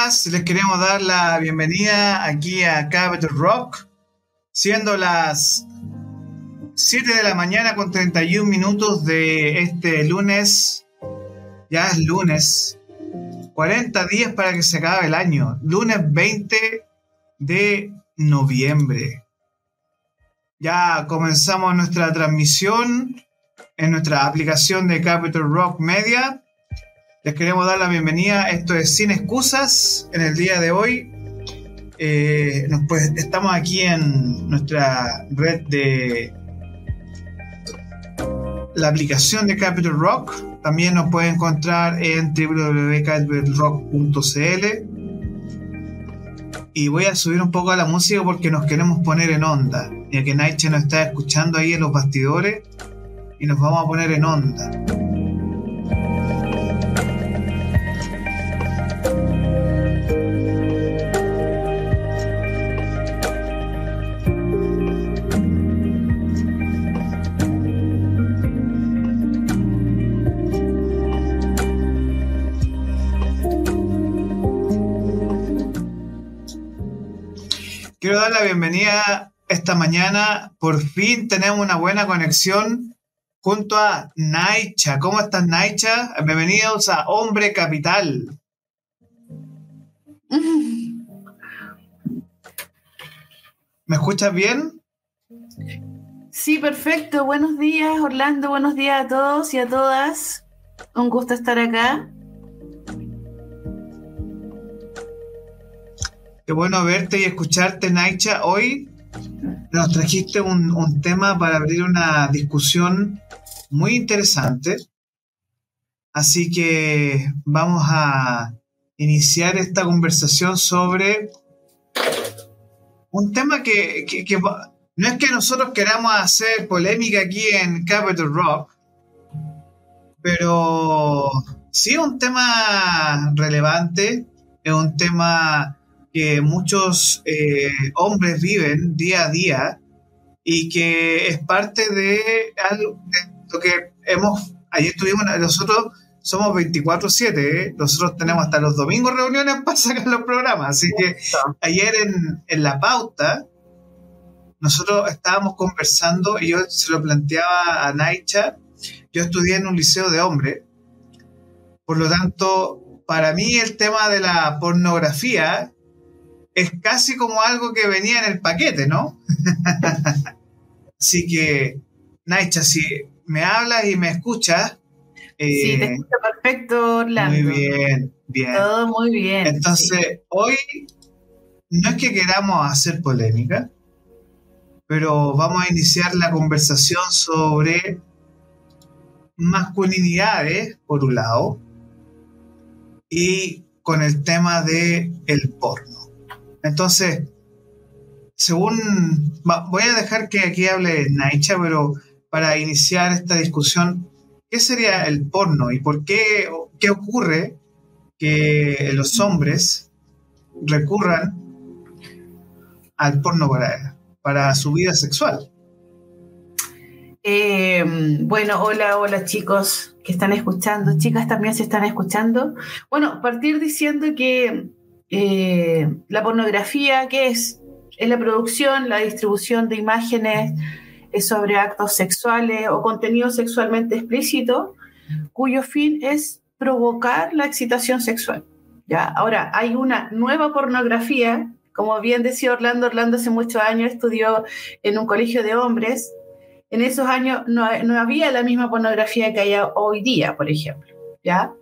les queremos dar la bienvenida aquí a Capital Rock, siendo las 7 de la mañana con 31 minutos de este lunes, ya es lunes, 40 días para que se acabe el año, lunes 20 de noviembre. Ya comenzamos nuestra transmisión en nuestra aplicación de Capital Rock Media les queremos dar la bienvenida. Esto es Sin Excusas en el día de hoy. Eh, pues, estamos aquí en nuestra red de la aplicación de Capital Rock. También nos pueden encontrar en www.capitalrock.cl. Y voy a subir un poco a la música porque nos queremos poner en onda, ya que Naiche nos está escuchando ahí en los bastidores y nos vamos a poner en onda. Dar la bienvenida esta mañana. Por fin tenemos una buena conexión junto a Naicha. ¿Cómo estás, Naicha? Bienvenidos a Hombre Capital. ¿Me escuchas bien? Sí, perfecto. Buenos días, Orlando. Buenos días a todos y a todas. Un gusto estar acá. Qué bueno verte y escucharte, Naicha. Hoy nos trajiste un, tema para abrir una discusión muy interesante. Así que vamos a iniciar esta conversación sobre un tema que, no es que nosotros queramos hacer polémica aquí en Capital Rock, pero sí es un tema relevante, es un tema que muchos eh, hombres viven día a día y que es parte de, algo, lo que hemos, ayer tuvimos, nosotros somos 24/7, ¿eh? nosotros tenemos hasta los domingos reuniones para sacar los programas, así que ayer en, en la pauta nosotros estábamos conversando y yo se lo planteaba a Naicha, yo estudié en un liceo de hombres, por lo tanto, para mí el tema de la pornografía es casi como algo que venía en el paquete, ¿no? Así que, Naicha, si me hablas y me escuchas. sí, te eh, escucho perfecto, Orlando. Muy bien, bien. Todo muy bien. Entonces, hoy no es que queramos hacer polémica, pero vamos a iniciar la conversación sobre masculinidades, por un lado, y con el tema de el porno. Entonces, según, voy a dejar que aquí hable Naicha, pero para iniciar esta discusión, ¿qué sería el porno y por qué, qué ocurre que los hombres recurran al porno para, para su vida sexual? Eh, bueno, hola, hola chicos que están escuchando, chicas también se están escuchando. Bueno, partir diciendo que eh, la pornografía, ¿qué es? Es la producción, la distribución de imágenes sobre actos sexuales o contenido sexualmente explícito, cuyo fin es provocar la excitación sexual. ¿ya? Ahora, hay una nueva pornografía, como bien decía Orlando, Orlando hace muchos años estudió en un colegio de hombres, en esos años no, no había la misma pornografía que hay hoy día, por ejemplo. ¿ya?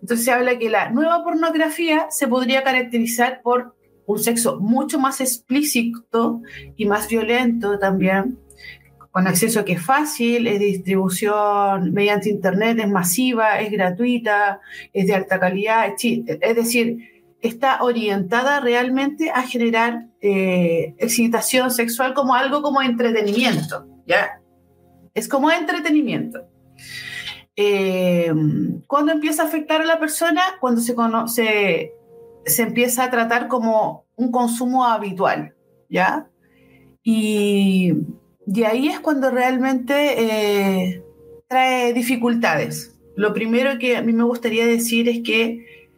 Entonces se habla que la nueva pornografía se podría caracterizar por un sexo mucho más explícito y más violento también, con acceso que es fácil, es de distribución mediante internet, es masiva, es gratuita, es de alta calidad, es decir, está orientada realmente a generar eh, excitación sexual como algo como entretenimiento, ¿ya? Es como entretenimiento. Eh, ¿Cuándo empieza a afectar a la persona? Cuando se, conoce, se empieza a tratar como un consumo habitual, ¿ya? Y de ahí es cuando realmente eh, trae dificultades. Lo primero que a mí me gustaría decir es que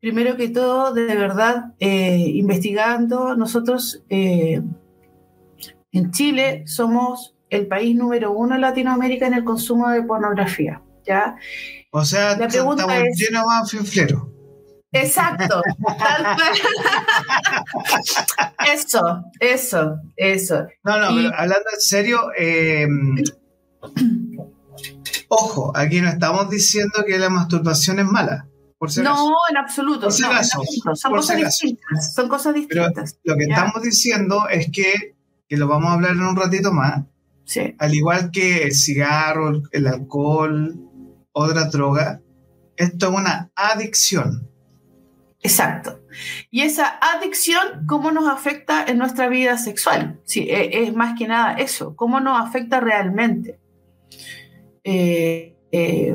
primero que todo, de verdad, eh, investigando, nosotros eh, en Chile somos el país número uno en Latinoamérica en el consumo de pornografía. ¿Ya? O sea, la pregunta estamos es, llenos más Exacto. eso, eso, eso. No, no, pero hablando en serio, eh, ojo, aquí no estamos diciendo que la masturbación es mala. no, en absoluto. Por si acaso. Son, cosas distintas, son cosas distintas. lo que estamos diciendo es que, que lo vamos a hablar en un ratito más. Sí. Al igual que el cigarro, el alcohol, otra droga, esto es una adicción. Exacto. Y esa adicción, ¿cómo nos afecta en nuestra vida sexual? Sí, e, es más que nada eso, ¿cómo nos afecta realmente? Eh, eh,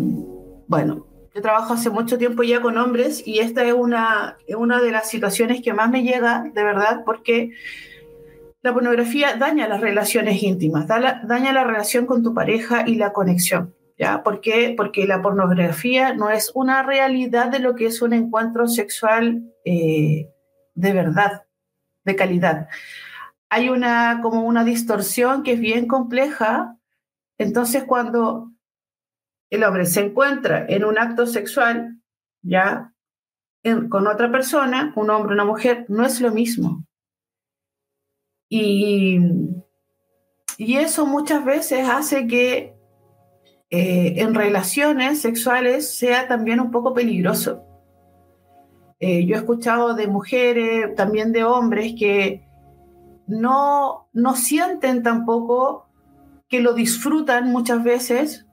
bueno, yo trabajo hace mucho tiempo ya con hombres y esta es una, una de las situaciones que más me llega, de verdad, porque la pornografía daña las relaciones íntimas, daña la relación con tu pareja y la conexión. ¿Ya? ¿Por qué? Porque la pornografía no es una realidad de lo que es un encuentro sexual eh, de verdad, de calidad. Hay una como una distorsión que es bien compleja. Entonces, cuando el hombre se encuentra en un acto sexual, ya con otra persona, un hombre, una mujer, no es lo mismo. Y, y eso muchas veces hace que eh, en relaciones sexuales sea también un poco peligroso. Eh, yo he escuchado de mujeres, también de hombres, que no, no sienten tampoco que lo disfrutan muchas veces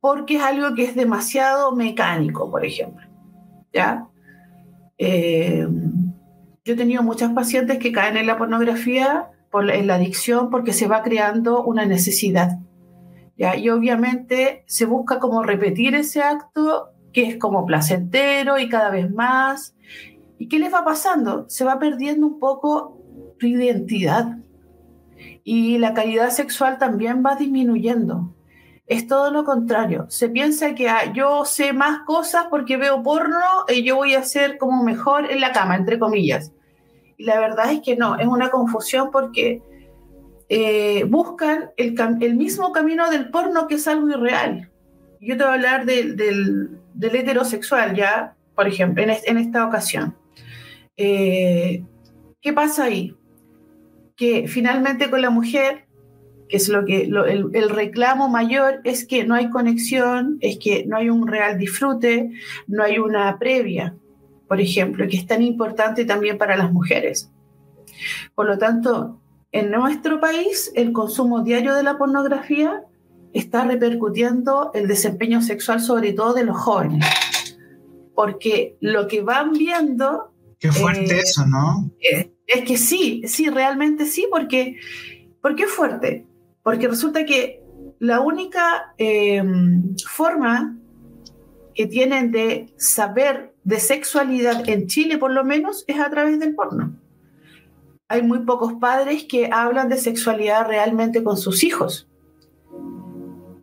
porque es algo que es demasiado mecánico, por ejemplo. ¿ya? Eh, yo he tenido muchas pacientes que caen en la pornografía, por, en la adicción, porque se va creando una necesidad. Y obviamente se busca como repetir ese acto que es como placentero y cada vez más. ¿Y qué les va pasando? Se va perdiendo un poco tu identidad y la calidad sexual también va disminuyendo. Es todo lo contrario. Se piensa que ah, yo sé más cosas porque veo porno y yo voy a ser como mejor en la cama, entre comillas. Y la verdad es que no, es una confusión porque eh, buscan el, mismo camino del porno que es algo irreal. Yo te voy a hablar del, heterosexual, ya, por ejemplo, en, esta ocasión. Eh, ¿Qué pasa ahí? Que finalmente con la mujer, que es lo que el, el, reclamo mayor es que no hay conexión, es que no hay un real disfrute, no hay una previa, por ejemplo, que es tan importante también para las mujeres. Por lo tanto, en nuestro país, el consumo diario de la pornografía está repercutiendo el desempeño sexual, sobre todo de los jóvenes. Porque lo que van viendo. Qué fuerte eh, eso, ¿no? Eh, es, que sí, sí, realmente sí, porque. ¿Por qué es fuerte? Porque resulta que la única eh, forma que tienen de saber de sexualidad en Chile, por lo menos, es a través del porno hay muy pocos padres que hablan de sexualidad realmente con sus hijos.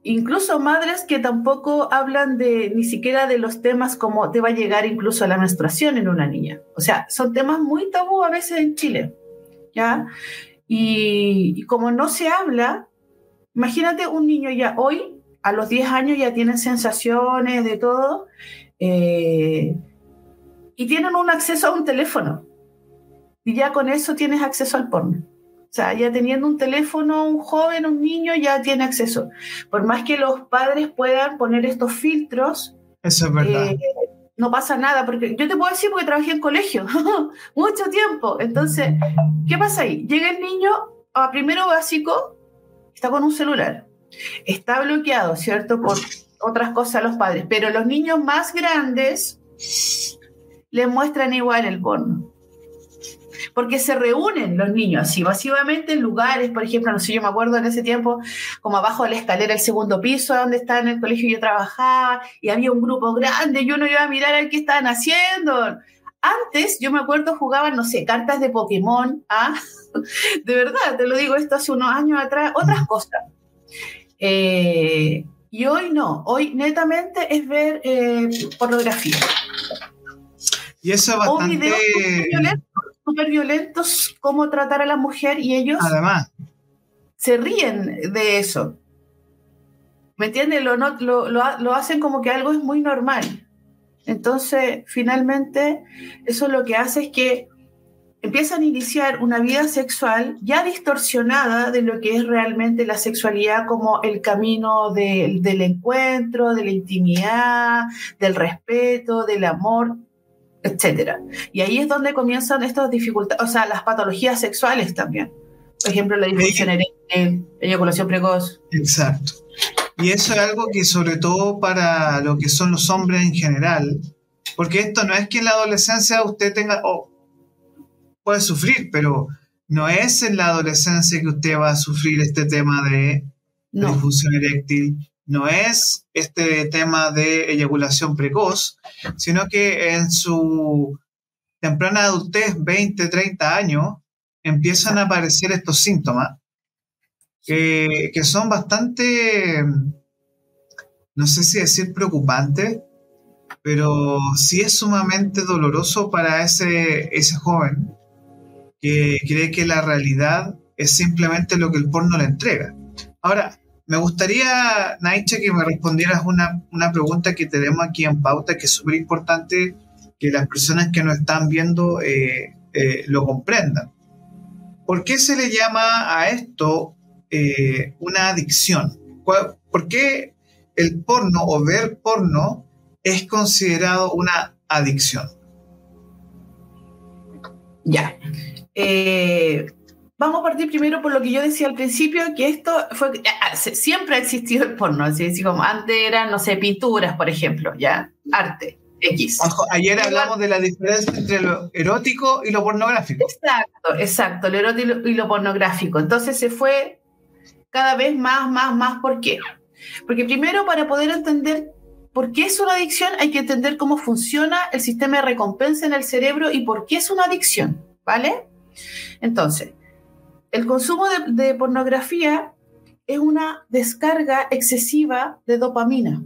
Incluso madres que tampoco hablan de ni siquiera de los temas como te va a llegar incluso la menstruación en una niña. O sea, son temas muy tabú a veces en Chile. ¿Ya? Y, como no se habla, imagínate un niño ya hoy, a los 10 años ya tienen sensaciones de todo, eh, y tienen un acceso a un teléfono y ya con eso tienes acceso al porno. O sea, ya teniendo un teléfono, un joven, un niño ya tiene acceso. Por más que los padres puedan poner estos filtros, eso es verdad. Eh, no pasa nada, porque yo te puedo decir porque trabajé en colegio mucho tiempo. Entonces, ¿qué pasa ahí? Llega el niño a primero básico, está con un celular, está bloqueado, ¿cierto? Por otras cosas a los padres, pero los niños más grandes le muestran igual el porno porque se reúnen los niños así masivamente en lugares, por ejemplo, no sé, yo me acuerdo en ese tiempo, como abajo de la escalera, el segundo piso, donde estaba en el colegio yo trabajaba, y había un grupo grande, y uno iba a mirar a qué estaban haciendo. Antes, yo me acuerdo, jugaban, no sé, cartas de Pokémon, ¿ah? de verdad, te lo digo esto hace unos años atrás, otras cosas. Eh, y hoy no, hoy netamente es ver eh, pornografía. Y eso es bastante... súper violentos, cómo tratar a la mujer y ellos... Además. Se ríen de eso. ¿Me entiendes? Lo, lo, lo, hacen como que algo es muy normal. Entonces, finalmente, eso lo que hace es que empiezan a iniciar una vida sexual ya distorsionada de lo que es realmente la sexualidad como el camino del encuentro, de la intimidad, del respeto, del amor, etc. Y ahí es donde comienzan estas dificultades, o sea, las patologías sexuales también. Por ejemplo, la disfunción eréctil, eyaculación precoz. Exacto. Y eso es algo que sobre todo para lo que son los hombres en general, porque esto no es que en la adolescencia usted tenga, oh, puede sufrir, pero no es en la adolescencia que usted va a sufrir este tema de disfunción eréctil, no es este tema de eyaculación precoz, sino que en su temprana adultez, 20, 30 años, empiezan a aparecer estos síntomas que, son bastante, no sé si decir preocupantes, pero sí es sumamente doloroso para ese, ese joven que cree que la realidad es simplemente lo que el porno le entrega. Ahora, me gustaría, Naiche, que me respondieras una, pregunta que tenemos aquí en pauta, que es súper importante que las personas que nos están viendo eh, eh, lo comprendan. ¿Por qué se le llama a esto eh, una adicción. ¿Por qué el porno o ver porno es considerado una adicción? Ya. Vamos a partir primero por lo que yo decía al principio, que esto fue, siempre ha existido el porno, así, como antes eran, no sé, pinturas, por ejemplo, ya, arte. X. ayer hablamos de la diferencia entre lo erótico y lo pornográfico. Exacto, exacto, lo erótico y lo pornográfico. Entonces se fue cada vez más, más, más. ¿Por qué? Porque primero para poder entender por qué es una adicción hay que entender cómo funciona el sistema de recompensa en el cerebro y por qué es una adicción, ¿vale? Entonces, el consumo de, pornografía es una descarga excesiva de dopamina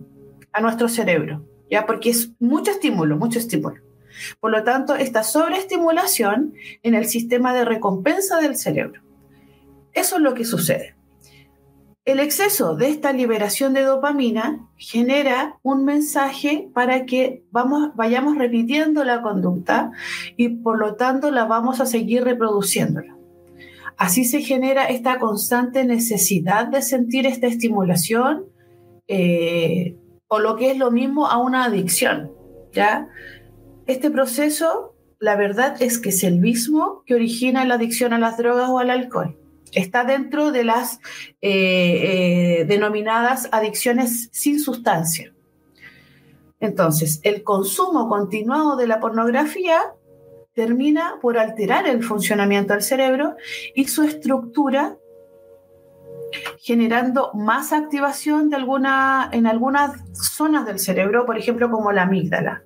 a nuestro cerebro, ¿ya? Porque es mucho estímulo, mucho estímulo. Por lo tanto, esta sobreestimulación en el sistema de recompensa del cerebro. Eso es lo que sucede. El exceso de esta liberación de dopamina genera un mensaje para que vamos, vayamos repitiendo la conducta y por lo tanto la vamos a seguir reproduciéndola. Así se genera esta constante necesidad de sentir esta estimulación eh, o lo que es lo mismo a una adicción. ¿ya? Este proceso, la verdad es que es el mismo que origina la adicción a las drogas o al alcohol está dentro de las eh, eh, denominadas adicciones sin sustancia. Entonces, el consumo continuado de la pornografía termina por alterar el funcionamiento del cerebro y su estructura, generando más activación en algunas zonas del cerebro, por ejemplo, como la amígdala.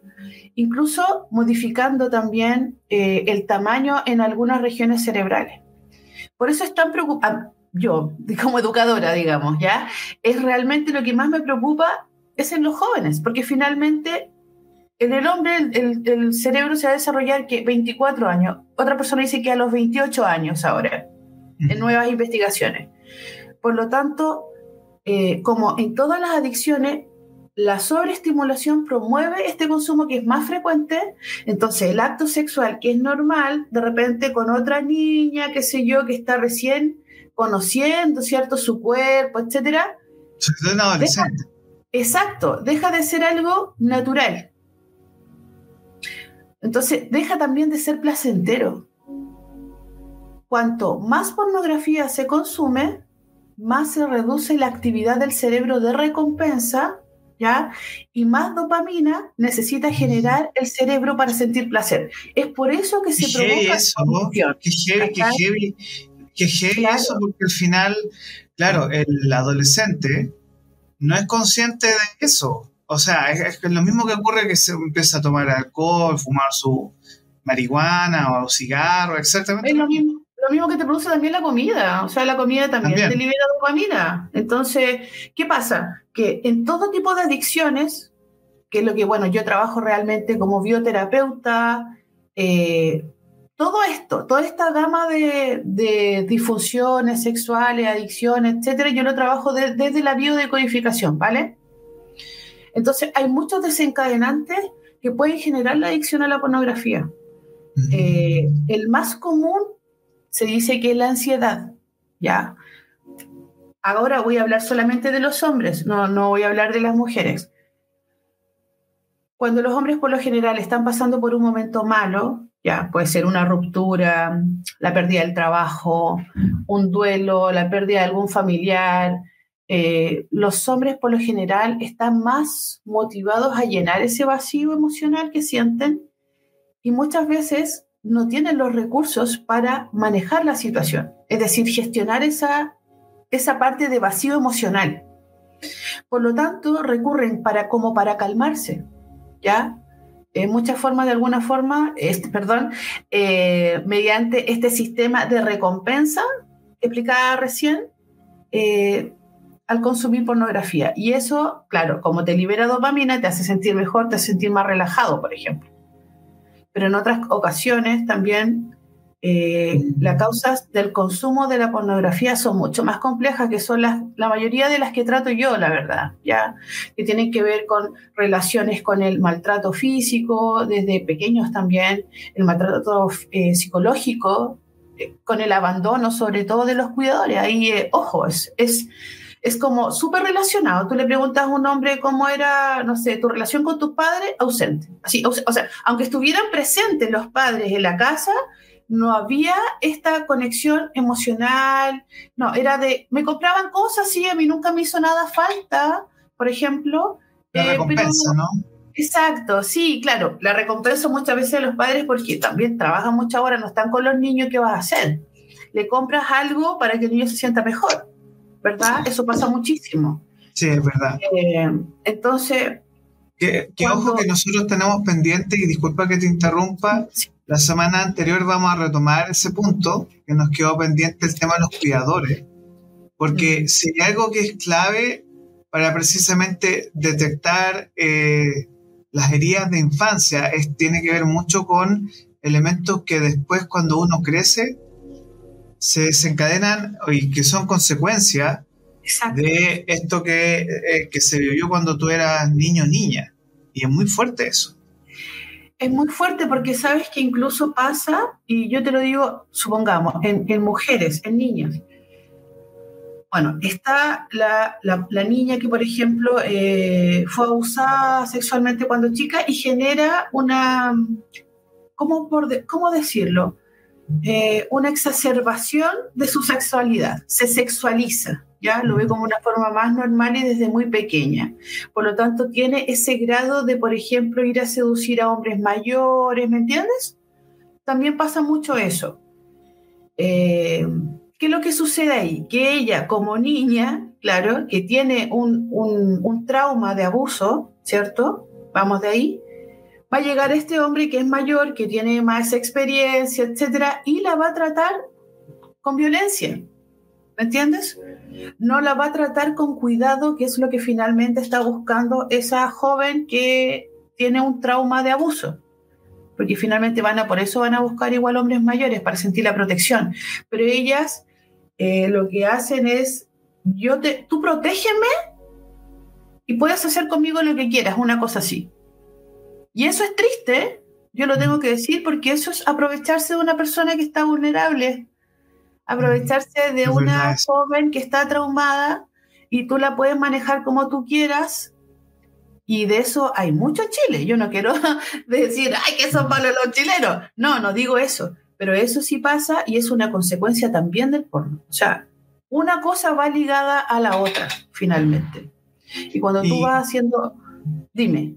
Incluso modificando también eh, el tamaño en algunas regiones cerebrales. Por eso es tan preocupante, yo como educadora, digamos, ¿ya? Es realmente lo que más me preocupa es en los jóvenes, porque finalmente en el hombre el, cerebro se va a desarrollar que 24 años, otra persona dice que a los 28 años ahora, en nuevas investigaciones. Por lo tanto, eh, como en todas las adicciones, la sobreestimulación promueve este consumo que es más frecuente, entonces el acto sexual que es normal, de repente con otra niña, qué sé yo, que está recién conociendo, ¿cierto? Su cuerpo, etcétera. adolescente. exacto, deja de ser algo natural. Entonces, deja también de ser placentero. Cuanto más pornografía se consume, más se reduce la actividad del cerebro de recompensa ¿ya? Y más dopamina necesita generar el cerebro para sentir placer. Es por eso que se provoca eso, Qué heavy, qué heavy, eso, porque al final, claro, el adolescente no es consciente de eso. O sea, es, lo mismo que ocurre que se empieza a tomar alcohol, fumar su marihuana o cigarro, exactamente. Es lo mismo lo mismo que te produce también la comida, o sea, la comida también, te libera dopamina. Entonces, ¿qué pasa? Que en todo tipo de adicciones que es lo que, bueno, yo trabajo realmente como bioterapeuta, eh, todo esto, toda esta gama de, disfunciones sexuales, adicciones, etcétera, yo lo trabajo desde la biodecodificación, ¿vale? Entonces, hay muchos desencadenantes que pueden generar la adicción a la pornografía. Eh, el más común se dice que es la ansiedad, ¿ya? Ahora voy a hablar solamente de los hombres, no, no voy a hablar de las mujeres. Cuando los hombres por lo general están pasando por un momento malo, ya puede ser una ruptura, la pérdida del trabajo, un duelo, la pérdida de algún familiar, eh, los hombres por lo general están más motivados a llenar ese vacío emocional que sienten y muchas veces no tienen los recursos para manejar la situación, es decir, gestionar esa, esa parte de vacío emocional. Por lo tanto, recurren para como para calmarse, ¿ya? En muchas formas, de alguna forma, este, perdón, eh, mediante este sistema de recompensa que explicaba recién, eh, al consumir pornografía. Y eso, claro, como te libera dopamina, te hace sentir mejor, te hace sentir más relajado, por ejemplo. Pero en otras ocasiones también eh, las causas del consumo de la pornografía son mucho más complejas, que son la mayoría de las que trato yo, la verdad, ya, que tienen que ver con relaciones con el maltrato físico, desde pequeños también, el maltrato eh, psicológico, eh, con el abandono sobre todo de los cuidadores. Ahí, ojo, es, es, es como súper relacionado. Tú le preguntas a un hombre cómo era, no sé, tu relación con tus padres, ausente. Así, o sea, aunque estuvieran presentes los padres en la casa, no había esta conexión emocional, no, era de, me compraban cosas, sí, a mí nunca me hizo nada falta, por ejemplo. La eh, recompensa, ¿no? Exacto, sí, claro, la recompensa muchas veces a los padres porque también trabajan muchas horas, no están con los niños, ¿qué vas a hacer? Le compras algo para que el niño se sienta mejor, ¿verdad? Eso pasa muchísimo. Sí, es verdad. Eh, entonces... Que, ojo que nosotros tenemos pendiente, y disculpa que te interrumpa, la semana anterior vamos a retomar ese punto que nos quedó pendiente el tema de los cuidadores, porque si hay algo que es clave para precisamente detectar eh, las heridas de infancia, es, tiene que ver mucho con elementos que después cuando uno crece se desencadenan y que son consecuencia de esto que, eh, que se vivió cuando tú eras niño o niña. Y es muy fuerte eso es muy fuerte porque sabes que incluso pasa, y yo te lo digo, supongamos, en, mujeres, en niñas. Bueno, está la, niña que, por ejemplo, eh, fue abusada sexualmente cuando chica y genera una, ¿cómo, por cómo decirlo? Eh, una exacerbación de su sexualidad, se sexualiza ya lo ve como una forma más normal y desde muy pequeña. Por lo tanto, tiene ese grado de, por ejemplo, ir a seducir a hombres mayores, ¿me entiendes? También pasa mucho eso. Eh, ¿Qué es lo que sucede ahí? Que ella, como niña, claro, que tiene un, un trauma de abuso, ¿cierto? Vamos de ahí. Va a llegar este hombre que es mayor, que tiene más experiencia, etcétera, y la va a tratar con violencia. ¿Me entiendes? No la va a tratar con cuidado, que es lo que finalmente está buscando esa joven que tiene un trauma de abuso. Porque finalmente van a, por eso van a buscar igual hombres mayores para sentir la protección. Pero ellas eh, lo que hacen es, yo te, tú protégeme y puedes hacer conmigo lo que quieras, una cosa así. Y eso es triste, yo lo tengo que decir, porque eso es aprovecharse de una persona que está vulnerable aprovecharse de una joven que está traumada y tú la puedes manejar como tú quieras. Y de eso hay mucho Chile. Yo no quiero decir, ay, que son malos los chilenos. No, no digo eso. Pero eso sí pasa y es una consecuencia también del porno. O sea, una cosa va ligada a la otra, finalmente. Y cuando tú vas haciendo... Dime.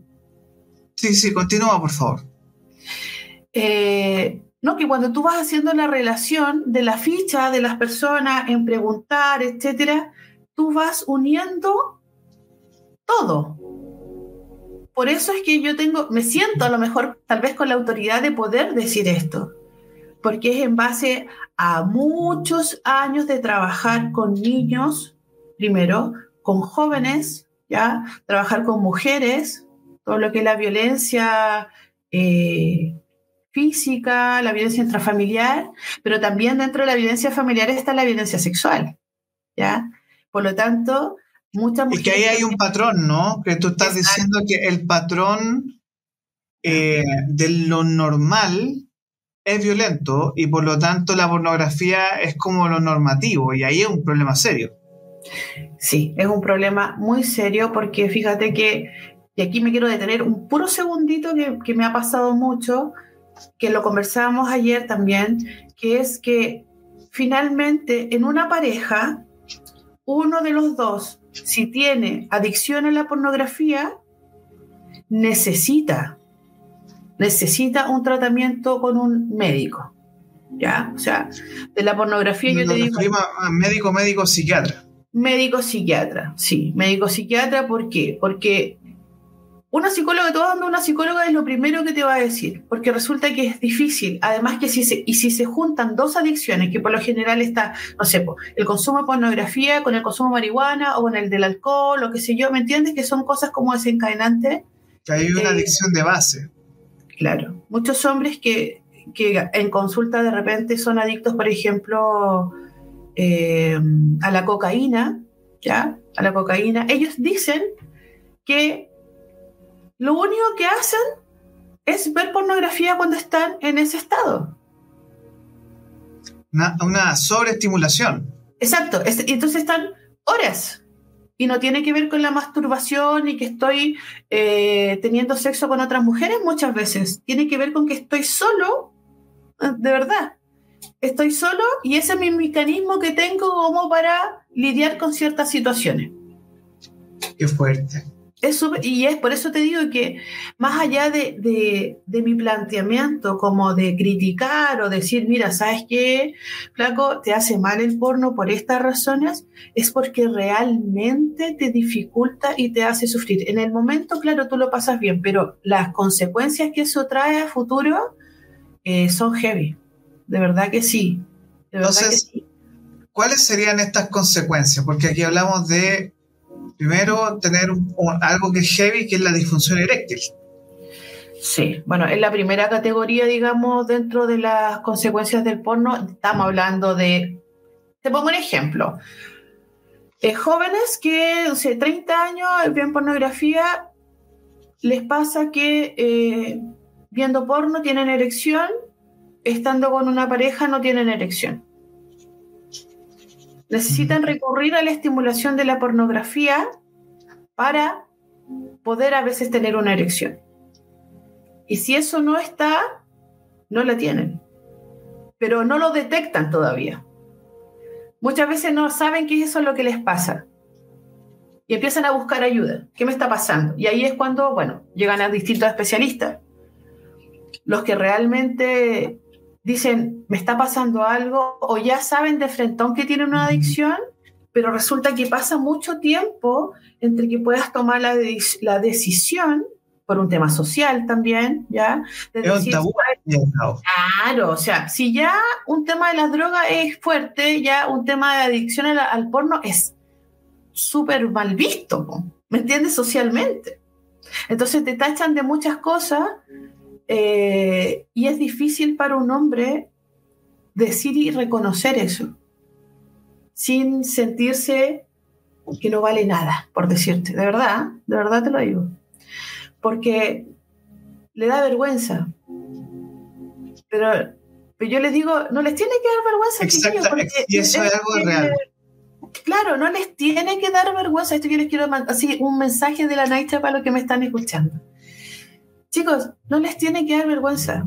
Sí, sí, continúa, por favor. Eh, ¿no? Que cuando tú vas haciendo la relación de la ficha de las personas en preguntar, etcétera, tú vas uniendo todo. Por eso es que yo tengo, me siento a lo mejor tal vez con la autoridad de poder decir esto, porque es en base a muchos años de trabajar con niños, primero, con jóvenes, ya, trabajar con mujeres, todo lo que es la violencia eh, física, la violencia intrafamiliar, pero también dentro de la violencia familiar está la violencia sexual, ¿ya? Por lo tanto, muchas mujeres... Y que ahí hay un patrón, ¿no? Que tú estás diciendo que el patrón eh, de lo normal es violento y por lo tanto la pornografía es como lo normativo y ahí es un problema serio. Sí, es un problema muy serio porque fíjate que, y aquí me quiero detener un puro segundito que, que me ha pasado mucho, que lo conversábamos ayer también, que es que finalmente en una pareja, uno de los dos, si tiene adicción a la pornografía, necesita necesita un tratamiento con un médico. ¿Ya? O sea, de la pornografía yo te digo. médico, médico, psiquiatra. Médico psiquiatra, sí, médico psiquiatra, ¿por qué? Porque una psicóloga, todo dando una psicóloga es lo primero que te va a decir, porque resulta que es difícil. Además que si se, y si se juntan dos adicciones, que por lo general está, no sé, el consumo de pornografía con el consumo de marihuana o con el del alcohol, o qué sé yo, ¿me entiendes? Que son cosas como desencadenantes. Que hay una eh, adicción de base. Claro, muchos hombres que, en consulta de repente son adictos, por ejemplo, eh, a la cocaína, ¿ya? A la cocaína. Ellos dicen que lo único que hacen es ver pornografía cuando están en ese estado. Una, una sobreestimulación. Exacto, entonces están horas y no tiene que ver con la masturbación y que estoy eh, teniendo sexo con otras mujeres muchas veces. Tiene que ver con que estoy solo, eh, de verdad. Estoy solo y ese es mi mecanismo que tengo como para lidiar con ciertas situaciones. Qué fuerte y es por eso te digo que más allá de, mi planteamiento como de criticar o decir, mira, ¿sabes qué, flaco? Te hace mal el porno por estas razones, es porque realmente te dificulta y te hace sufrir. En el momento, claro, tú lo pasas bien, pero las consecuencias que eso trae a futuro eh, son heavy. De verdad que sí. De verdad que sí. ¿cuáles serían estas consecuencias? Porque aquí hablamos de Primero, tener algo que es heavy, que es la disfunción eréctil. Sí, bueno, es la primera categoría, digamos, dentro de las consecuencias del porno. Estamos hablando de, te pongo un ejemplo. Eh, jóvenes que, o sea, 30 años ven pornografía, les pasa que eh, viendo porno tienen erección, estando con una pareja no tienen erección necesitan recurrir a la estimulación de la pornografía para poder a veces tener una erección. Y si eso no está, no la tienen, pero no lo detectan todavía. Muchas veces no saben qué es eso lo que les pasa y empiezan a buscar ayuda. ¿Qué me está pasando? Y ahí es cuando, bueno, llegan a distintos especialistas. Los que realmente dicen, me está pasando algo, o ya saben de frentón que tienen una adicción, pero resulta que pasa mucho tiempo entre que puedas tomar la, la decisión, por un tema social también, ¿ya? Claro, o sea, si ya un tema de las drogas es fuerte, ya un tema de adicción al, al porno es súper mal visto, ¿me entiendes? Socialmente. Entonces te tachan de muchas cosas eh, y es difícil para un hombre decir y reconocer eso, sin sentirse que no vale nada, por decirte. De verdad, de verdad te lo digo. Porque le da vergüenza. Pero, yo les digo, no les tiene que dar vergüenza. Exacto, y eso es, algo real. Claro, no les tiene que dar vergüenza. Esto yo les quiero así un mensaje de la Naita para los que me están escuchando. Chicos, no les tiene que dar vergüenza,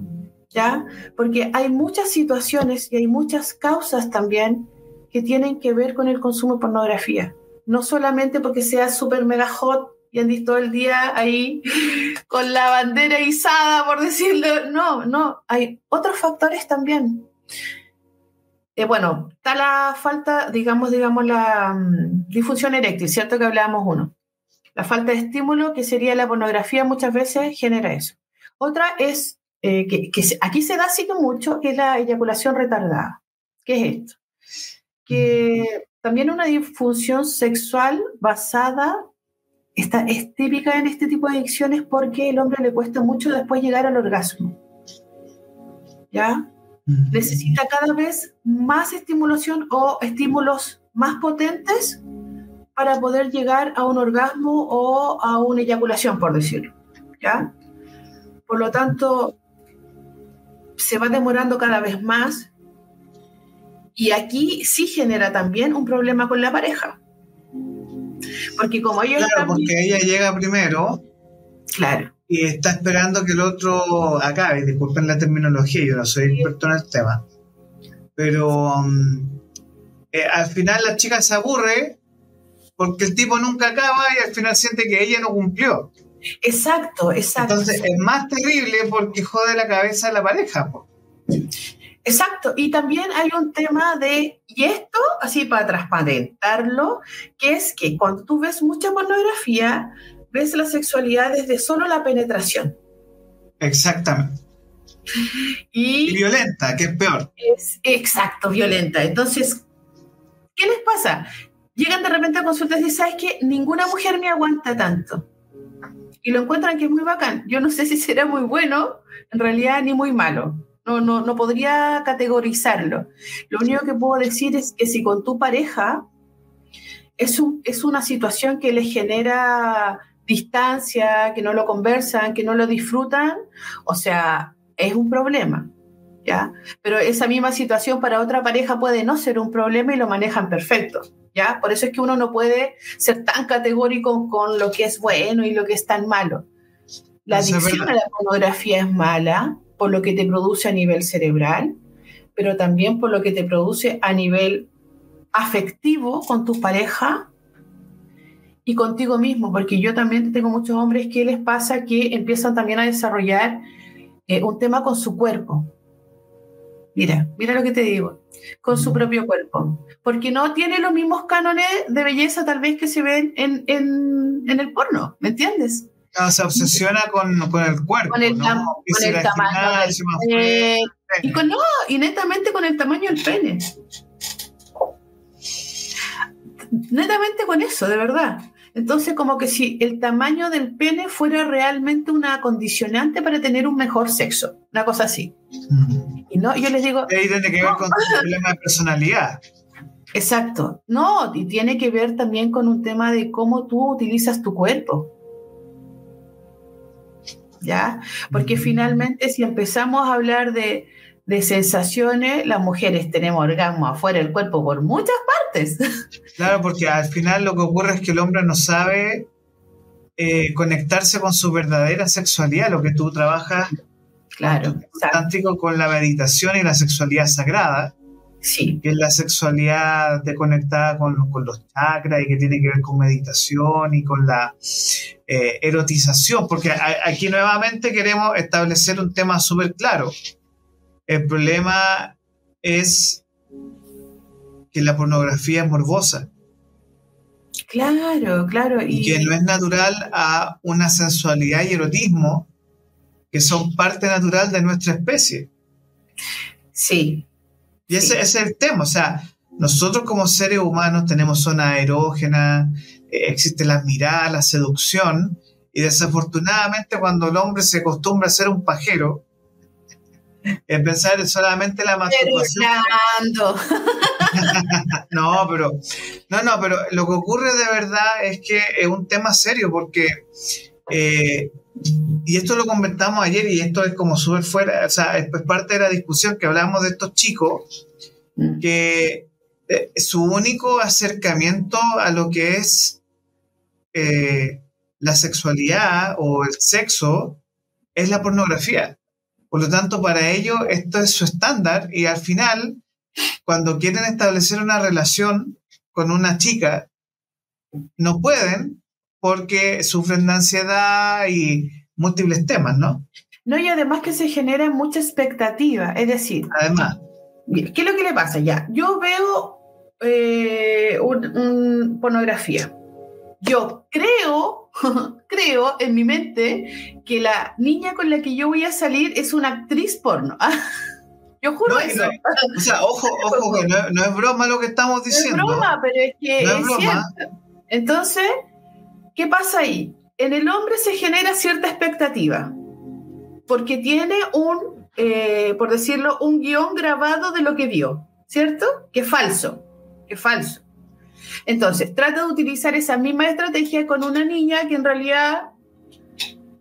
¿ya? Porque hay muchas situaciones y hay muchas causas también que tienen que ver con el consumo de pornografía. No solamente porque sea súper mega hot y andís todo el día ahí con la bandera izada, por decirlo. No, no, hay otros factores también. Eh, bueno, está la falta, digamos, digamos, la mm, difusión eréctil, ¿cierto? Que hablábamos uno. La falta de estímulo, que sería la pornografía, muchas veces genera eso. Otra es, eh, que, aquí se da así que mucho, que es la eyaculación retardada. ¿Qué es esto? Que también una disfunción sexual basada esta es típica en este tipo de adicciones porque el hombre le cuesta mucho después llegar al orgasmo. ¿Ya? Necesita cada vez más estimulación o estímulos más potentes para poder llegar a un orgasmo o a una eyaculación, por decirlo. ¿Ya? Por lo tanto, se va demorando cada vez más y aquí sí genera también un problema con la pareja. Porque como ellos... Claro, porque ella llega primero. Claro. Y está esperando que el otro acabe. Disculpen la terminología, yo no soy experto en el tema. Pero mm, eh, al final la chica se aburre porque el tipo nunca acaba y al final siente que ella no cumplió. Exacto, exacto. Entonces es más terrible porque jode la cabeza a la pareja. Exacto, y también hay un tema de, y esto, así para transparentarlo, que es que cuando tú ves mucha pornografía, ves la sexualidad desde solo la penetración. Exactamente. Y, violenta, que es peor. Es, exacto, violenta. Entonces, ¿qué les pasa? Llegan de repente a consultas y dicen, ¿sabes qué? Ninguna mujer me aguanta tanto. Y lo encuentran que es muy bacán. Yo no sé si será muy bueno, en realidad, ni muy malo no, no, no podría categorizarlo. Lo único que puedo decir es que si con tu pareja es, es una situación que les genera distancia, que no lo conversan, que no lo disfrutan, o sea, es un problema. ¿Ya? Pero esa misma situación para otra pareja puede no ser un problema y lo manejan perfecto, ¿ya? Por eso es que uno no puede ser tan categórico con lo que es bueno y lo que es tan malo. La adicción a la pornografía es mala, por lo que te produce a nivel cerebral, pero también por lo que te produce a nivel afectivo con tu pareja y contigo mismo, porque yo también tengo muchos hombres que les pasa que empiezan también a desarrollar eh, un tema con su cuerpo. Mira, mira lo que te digo, con su propio cuerpo, porque no tiene los mismos cánones de belleza tal vez que se ven en, en el porno, ¿me entiendes? se obsesiona con, con, el cuerpo. Con el, tamaño. y, con, no, y netamente con el tamaño del pene. Netamente con eso, de verdad. Entonces, como que si el tamaño del pene fuera realmente una condicionante para tener un mejor sexo, una cosa así. Mm. Y no, yo les digo. Ahí tiene que ver con tu problema de personalidad. Exacto. No, y tiene que ver también con un tema de cómo tú utilizas tu cuerpo. ¿ya? Porque finalmente si empezamos a hablar de, sensaciones, las mujeres tenemos orgasmo afuera del cuerpo por muchas partes. Claro, porque al final lo que ocurre es que el hombre no sabe eh, conectarse con su verdadera sexualidad, lo que tú trabajas claro, con la meditación y la sexualidad sagrada. Sí. Que es la sexualidad de conectada con, los chakras y que tiene que ver con meditación y con la eh, erotización, porque aquí nuevamente queremos establecer un tema súper claro. El problema es que la pornografía es morbosa. Claro, claro. Y, y que no es natural a una sensualidad y erotismo que son parte natural de nuestra especie. Sí, y ese, es el tema, o sea, nosotros como seres humanos tenemos zona erógena, eh, existe la mirada, la seducción, y desafortunadamente cuando el hombre se acostumbra a ser un pajero, en pensar solamente la masturbación. no, pero no, no, pero lo que ocurre de verdad es que es un tema serio porque eh, y esto lo comentamos ayer y esto es como súper fuera, o sea, es parte de la discusión que hablamos de estos chicos, mm. que eh, su único acercamiento a lo que es eh, la sexualidad o el sexo es la pornografía. Por lo tanto, para ellos esto es su estándar y al final, cuando quieren establecer una relación con una chica, no pueden porque sufren de ansiedad y múltiples temas, ¿no? No, y además que se genera mucha expectativa, es decir, además, ¿qué es lo que le pasa? Ya, yo veo eh, un, pornografía. Yo creo, creo en mi mente que la niña con la que yo voy a salir es una actriz porno. Yo juro eso. o sea, ojo, ojo, que no, es broma lo que estamos diciendo. No es broma, pero es que es, Cierto. Entonces, ¿qué pasa ahí? En el hombre se genera cierta expectativa, porque tiene un, eh, por decirlo, un guion grabado de lo que vio, ¿cierto? Que es falso, que es falso. Entonces, trata de utilizar esa misma estrategia con una niña que en realidad,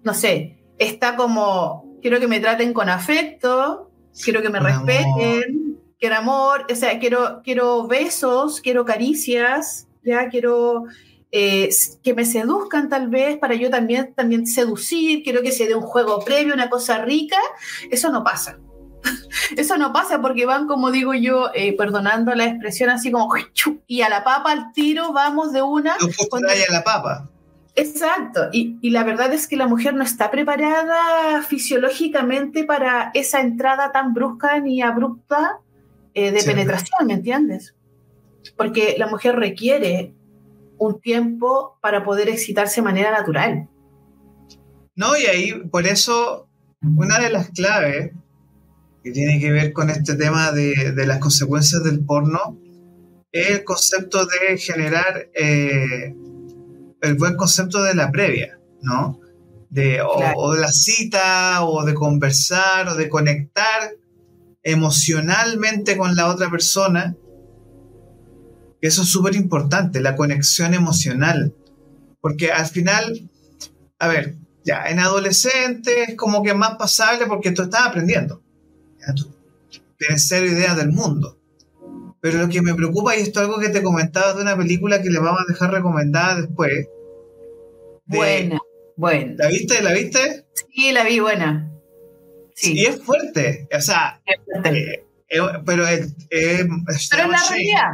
no sé, está como, quiero que me traten con afecto, quiero que me respeten, quiero amor, o sea, quiero, quiero besos, quiero caricias, ya quiero eh, que me seduzcan tal vez para yo también, también seducir, quiero que se dé un juego previo, una cosa rica, eso no pasa. Eso no pasa porque van, como digo yo, eh, perdonando la expresión, así como y a la papa al tiro vamos de una. No cuando... a la papa. Exacto, y, y, la verdad es que la mujer no está preparada fisiológicamente para esa entrada tan brusca ni abrupta eh, de penetración, ¿me entiendes? Porque la mujer requiere un tiempo para poder excitarse de manera natural. No, y ahí, por eso, una de las claves que tiene que ver con este tema de, de las consecuencias del porno es el concepto de generar eh, el buen concepto de la previa, ¿no? De, o, de la cita, o de conversar, o de conectar emocionalmente con la otra persona. Eso es súper importante, la conexión emocional. Porque al final, a ver, ya, en adolescente es como que más pasable porque tú estás aprendiendo. Tú tienes cero idea del mundo. Pero lo que me preocupa, y esto es algo que te comentaba de una película que le vamos a dejar recomendada después. buena, buena. ¿La viste? ¿La viste? Sí, la vi, buena. Sí. Y es fuerte. O sea, eh, eh, pero es, pero es la realidad.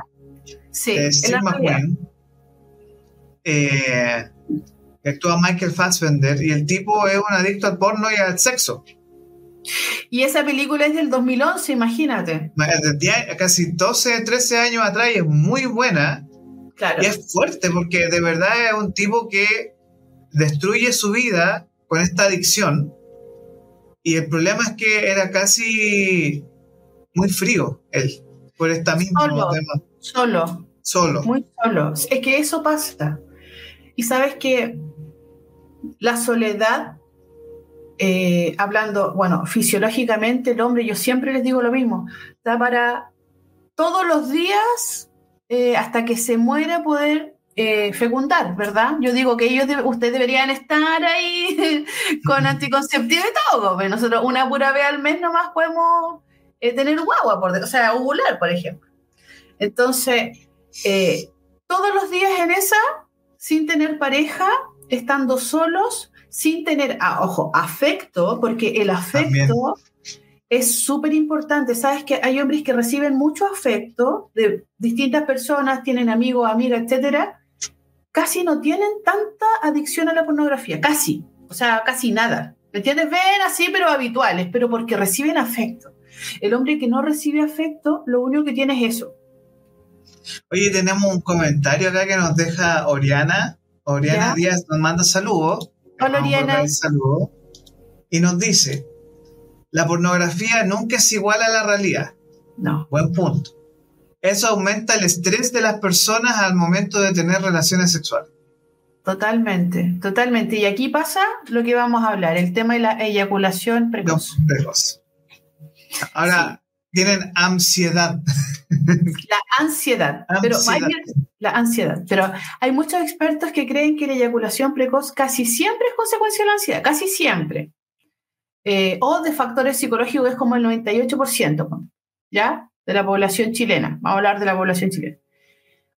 Sí, es la McQueen. Eh, actúa Michael Fassbender y el tipo es un adicto al porno y al sexo. Y esa película es del 2011, imagínate. Casi 12, 13 años atrás y es muy buena. Claro. Y es fuerte porque de verdad es un tipo que destruye su vida con esta adicción. Y el problema es que era casi muy frío él, por esta misma solo, Solo. Solo. Muy solo. Es que eso pasa. Y sabes que la soledad eh, hablando, bueno, fisiológicamente el hombre, yo siempre les digo lo mismo, está para todos los días eh, hasta que se muera poder eh, fecundar, ¿verdad? Yo digo que ellos, ustedes deberían estar ahí con anticonceptivo y todo, pero pues nosotros una pura vez al mes nomás podemos tener guagua, por, o sea, ovular, por ejemplo. Entonces, todos los días en esa, sin tener pareja, estando solos, sin tener, ah, ojo, afecto, porque el afecto es súper importante. Sabes que hay hombres que reciben mucho afecto de distintas personas, tienen amigos, amigas, etcétera, casi no tienen tanta adicción a la pornografía, casi, o sea, casi nada. ¿Me entiendes? Ven así, pero habituales, pero porque reciben afecto. El hombre que no recibe afecto, lo único que tiene es eso. Oye, tenemos un comentario acá que nos deja Oriana. Oriana Díaz nos manda saludos. Hola, Oriana. Y nos dice, la pornografía nunca es igual a la realidad. No. Buen punto. Eso aumenta el estrés de las personas al momento de tener relaciones sexuales. Totalmente, totalmente. Y aquí pasa lo que vamos a hablar, el tema de la eyaculación precoz. precoz. Ahora, tienen ansiedad. La ansiedad. Pero hay, la ansiedad. Pero hay muchos expertos que creen que la eyaculación precoz casi siempre es consecuencia de la ansiedad, casi siempre. Eh, o de factores psicológicos es como el 98%, ¿ya? De la población chilena. Vamos a hablar de la población chilena.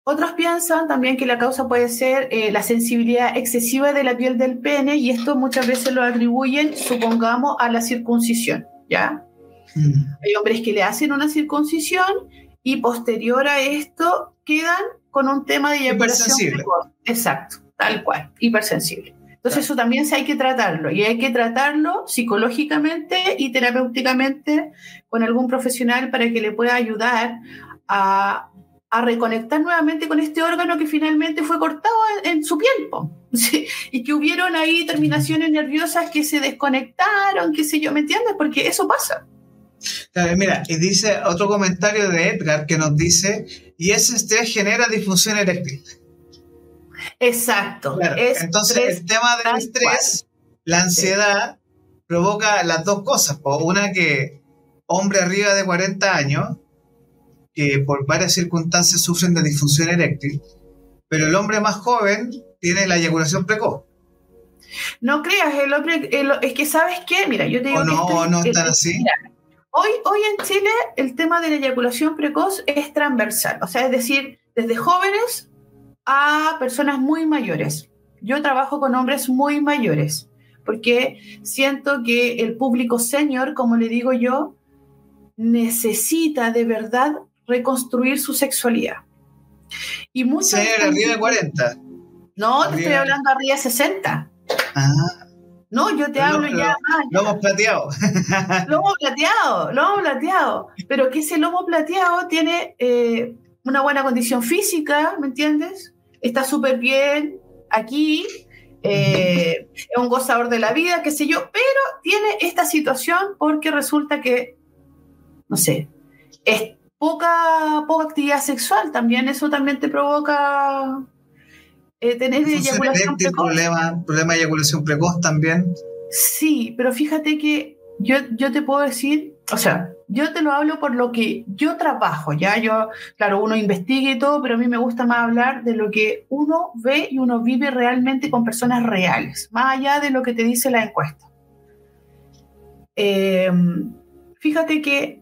Otros piensan también que la causa puede ser eh, la sensibilidad excesiva de la piel del pene y esto muchas veces lo atribuyen, supongamos, a la circuncisión, ¿ya? Mm. Hay hombres que le hacen una circuncisión y posterior a esto quedan con un tema de eyaculación Exacto, tal cual, hipersensible. Entonces eso también hay que tratarlo y hay que tratarlo psicológicamente y terapéuticamente con algún profesional para que le pueda ayudar a, a reconectar nuevamente con este órgano que finalmente fue cortado en, su piel. Y que hubieron ahí terminaciones nerviosas que se desconectaron, qué sé yo, ¿me entiendes? Porque eso pasa mira, y dice otro comentario de Edgar que nos dice, y ese estrés genera disfunción eréctil. Exacto. Entonces, el tema del estrés, la ansiedad, provoca las dos cosas. Una que hombre arriba de 40 años, que por varias circunstancias sufren de disfunción eréctil, pero el hombre más joven tiene la eyaculación precoz. No creas, el hombre, es que sabes qué, mira, yo te digo... O no, no están así. Hoy, hoy en Chile el tema de la eyaculación precoz es transversal, o sea, es decir, desde jóvenes a personas muy mayores. Yo trabajo con hombres muy mayores porque siento que el público senior, como le digo yo, necesita de verdad reconstruir su sexualidad. Y muchos arriba de 40. No, te estoy hablando arriba de 60. Ah. No, yo te hablo ya más. Lomo plateado. lomo plateado, lomo plateado. Pero que ese lomo plateado tiene eh, una buena condición física, ¿me entiendes? Está súper bien aquí, eh, es un gozador de la vida, qué sé yo, pero tiene esta situación porque resulta que, no sé, es poca, poca actividad sexual, también eso también te provoca eh, tener eyaculación precoz. Problema, problema de eyaculación precoz también. Sí, pero fíjate que yo, yo te puedo decir, o sea, yo te lo hablo por lo que yo trabajo, ya yo, claro, uno investiga y todo, pero a mí me gusta más hablar de lo que uno ve y uno vive realmente con personas reales, más allá de lo que te dice la encuesta. Em, fíjate que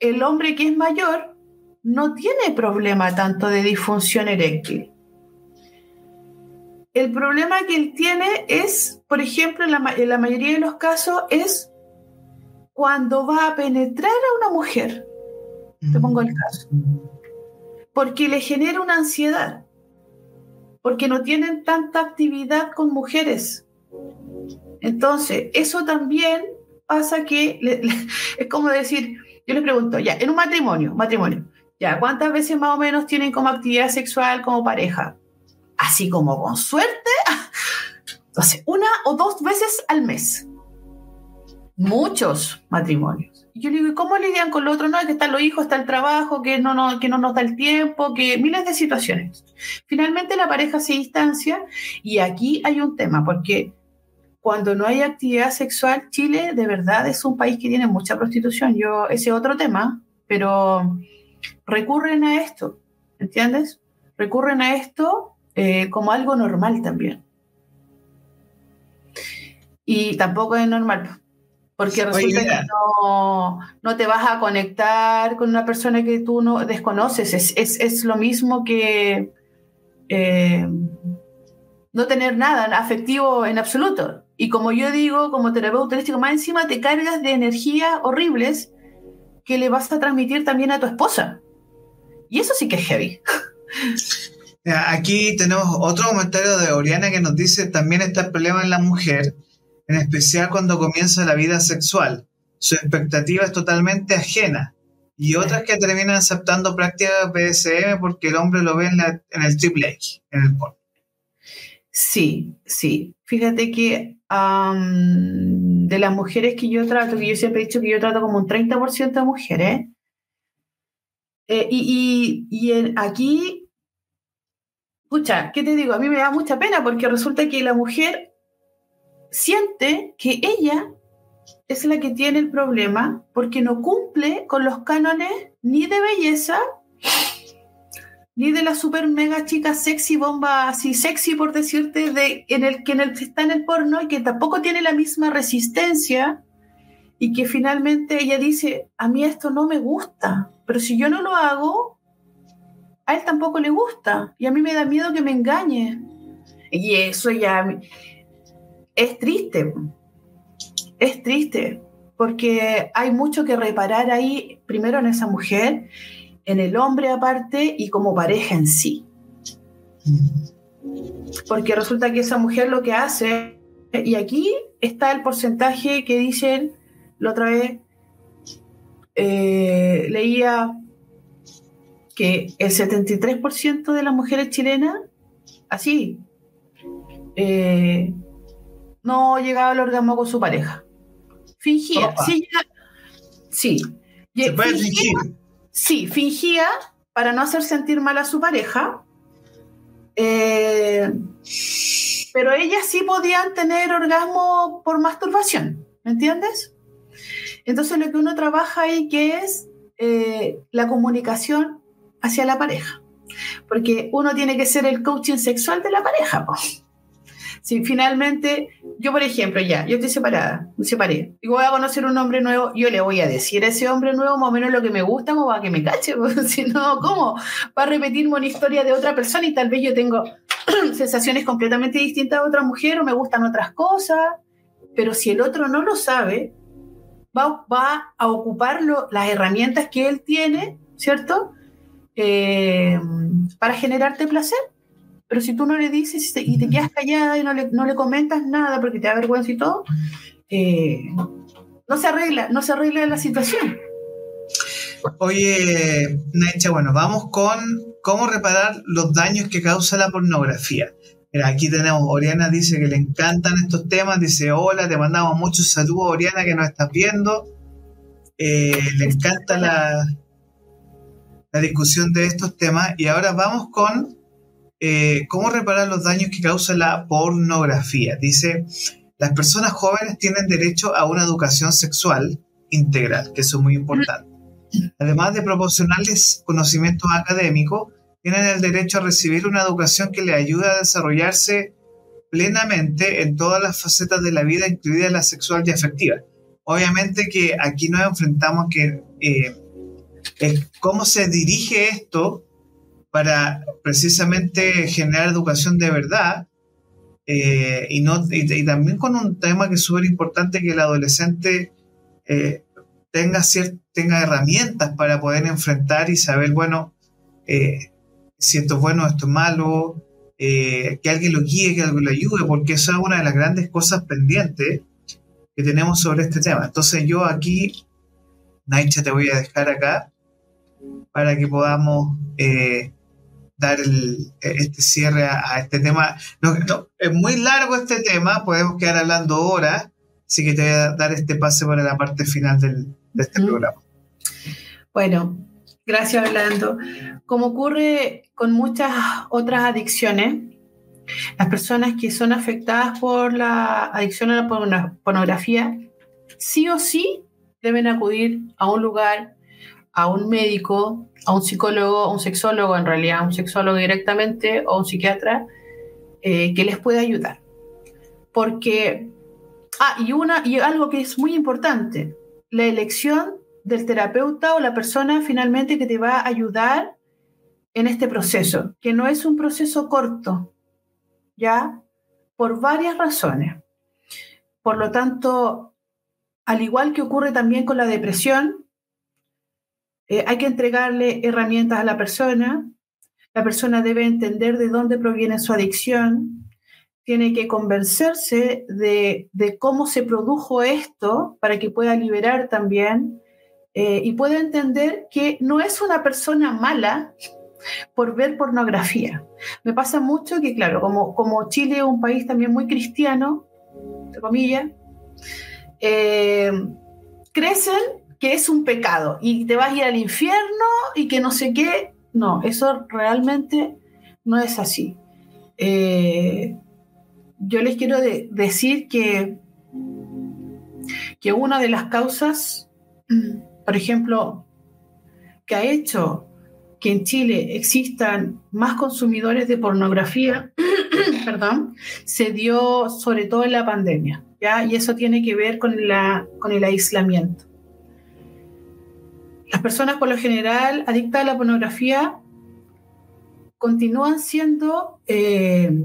el hombre que es mayor no tiene problema tanto de disfunción eréctil. El problema que él tiene es, por ejemplo, en la, en la mayoría de los casos, es cuando va a penetrar a una mujer, te pongo el caso, porque le genera una ansiedad, porque no tienen tanta actividad con mujeres. Entonces, eso también pasa que es como decir, yo le pregunto, ya, en un matrimonio, matrimonio, ya, ¿cuántas veces más o menos tienen como actividad sexual como pareja? Así como con suerte, entonces, una o dos veces al mes muchos matrimonios. Yo le digo, ¿y cómo lidian con lo otro? No, es que están los hijos, está el trabajo, que no, no, que no nos da el tiempo, que miles de situaciones. Finalmente la pareja se distancia y aquí hay un tema, porque cuando no hay actividad sexual, Chile de verdad es un país que tiene mucha prostitución. Yo, ese otro tema, pero recurren a esto, ¿entiendes? Recurren a esto eh, como algo normal también. Y tampoco es normal porque resulta que no, te vas a conectar con una persona que tú no desconoces. Es, lo mismo que eh, no tener nada afectivo en absoluto. Y como yo digo, como terapeuta holístico, más encima te cargas de energías horribles que le vas a transmitir también a tu esposa. Y eso sí que es heavy. Aquí tenemos otro comentario de Oriana que nos dice también está el problema en la mujer en especial cuando comienza la vida sexual. Su expectativa es totalmente ajena. Y otras que terminan aceptando prácticas BSM porque el hombre lo ve en, el triple X, en el porno. Sí, sí. Fíjate que de las mujeres que yo trato, que yo siempre he dicho que yo trato como un 30% de mujeres, eh, y, y aquí, escucha, ¿qué te digo? A mí me da mucha pena porque resulta que la mujer siente que ella es la que tiene el problema porque no cumple con los cánones ni de belleza, ni de la super mega chica sexy, bomba así sexy por decirte, de, en el que está en el porno y que tampoco tiene la misma resistencia y que finalmente ella dice, a mí esto no me gusta, pero si yo no lo hago, a él tampoco le gusta y a mí me da miedo que me engañe. Y eso ya es triste, es triste, porque hay mucho que reparar ahí, primero en esa mujer, en el hombre aparte y como pareja en sí. Porque resulta que esa mujer lo que hace, y aquí está el porcentaje que dicen, la otra vez eh, leía que el 73% de las mujeres chilenas, así, eh, no llegaba al orgasmo con su pareja. Fingía, sí, sí. fingía, Sí, fingía para no hacer sentir mal a su pareja, Eh, pero ellas sí podían tener orgasmo por masturbación, ¿me entiendes? Entonces lo que uno trabaja ahí que es eh, la comunicación hacia la pareja, porque uno tiene que ser el coaching sexual de la pareja. Si finalmente, yo por ejemplo, ya, yo estoy separada, me separé, y voy a conocer un hombre nuevo, yo le voy a decir a ese hombre nuevo más o menos lo que me gusta, como para que me cache, si no, ¿cómo? Va a repetirme una historia de otra persona y tal vez yo tengo sensaciones completamente distintas a otra mujer o me gustan otras cosas, pero si el otro no lo sabe, va, va a ocupar las herramientas que él tiene, ¿cierto? Eh, para generarte placer. Pero si tú no le dices y te, quedas callada y no le, no le, comentas nada porque te da vergüenza y todo, eh, no se arregla, no se arregla la situación. Oye, Necha, bueno, vamos con cómo reparar los daños que causa la pornografía. Mira, aquí tenemos, Oriana dice que le encantan estos temas, dice, hola, te mandamos muchos saludos, Oriana, que nos estás viendo. Eh, le encanta la, la discusión de estos temas y ahora vamos con eh, ¿Cómo reparar los daños que causa la pornografía? Dice, las personas jóvenes tienen derecho a una educación sexual integral, que eso es muy importante. Además de proporcionarles conocimientos académicos, tienen el derecho a recibir una educación que les ayude a desarrollarse plenamente en todas las facetas de la vida, incluida la sexual y afectiva. Obviamente que aquí nos enfrentamos que eh, cómo se dirige esto para precisamente generar educación de verdad eh, y, no, y, también con un tema que es súper importante que el adolescente eh, tenga, tenga herramientas para poder enfrentar y saber, bueno, eh, si esto es bueno, esto es malo, que alguien lo guíe, que alguien lo ayude, porque eso es una de las grandes cosas pendientes que tenemos sobre este tema. Entonces yo aquí, Naicha, te voy a dejar acá para que podamos dar este cierre a, este tema. No, es muy largo este tema, podemos quedar hablando horas, así que te voy a dar este pase para la parte final del, de este programa. Bueno, gracias Orlando. Como ocurre con muchas otras adicciones, las personas que son afectadas por la adicción a la pornografía, sí o sí deben acudir a un lugar, a un médico, a un psicólogo, a un sexólogo, en realidad, a un sexólogo directamente o un psiquiatra eh, que les pueda ayudar. Porque, ah, y, una, y algo que es muy importante, la elección del terapeuta o la persona finalmente que te va a ayudar en este proceso, que no es un proceso corto, ¿ya? Por varias razones. Por lo tanto, al igual que ocurre también con la depresión, eh, hay que entregarle herramientas a la persona. La persona debe entender de dónde proviene su adicción. Tiene que convencerse de, cómo se produjo esto para que pueda liberar también eh, y pueda entender que no es una persona mala por ver pornografía. Me pasa mucho que, claro, como, como Chile es un país también muy cristiano, entre comillas, eh, crecen que es un pecado y te vas a ir al infierno y que no sé qué. No, eso realmente no es así. Eh, yo les quiero decir que, que una de las causas, por ejemplo, que ha hecho que en Chile existan más consumidores de pornografía, perdón, se dio sobre todo en la pandemia, Y eso tiene que ver con, la, con el aislamiento. Las personas por lo general adictas a la pornografía continúan siendo eh,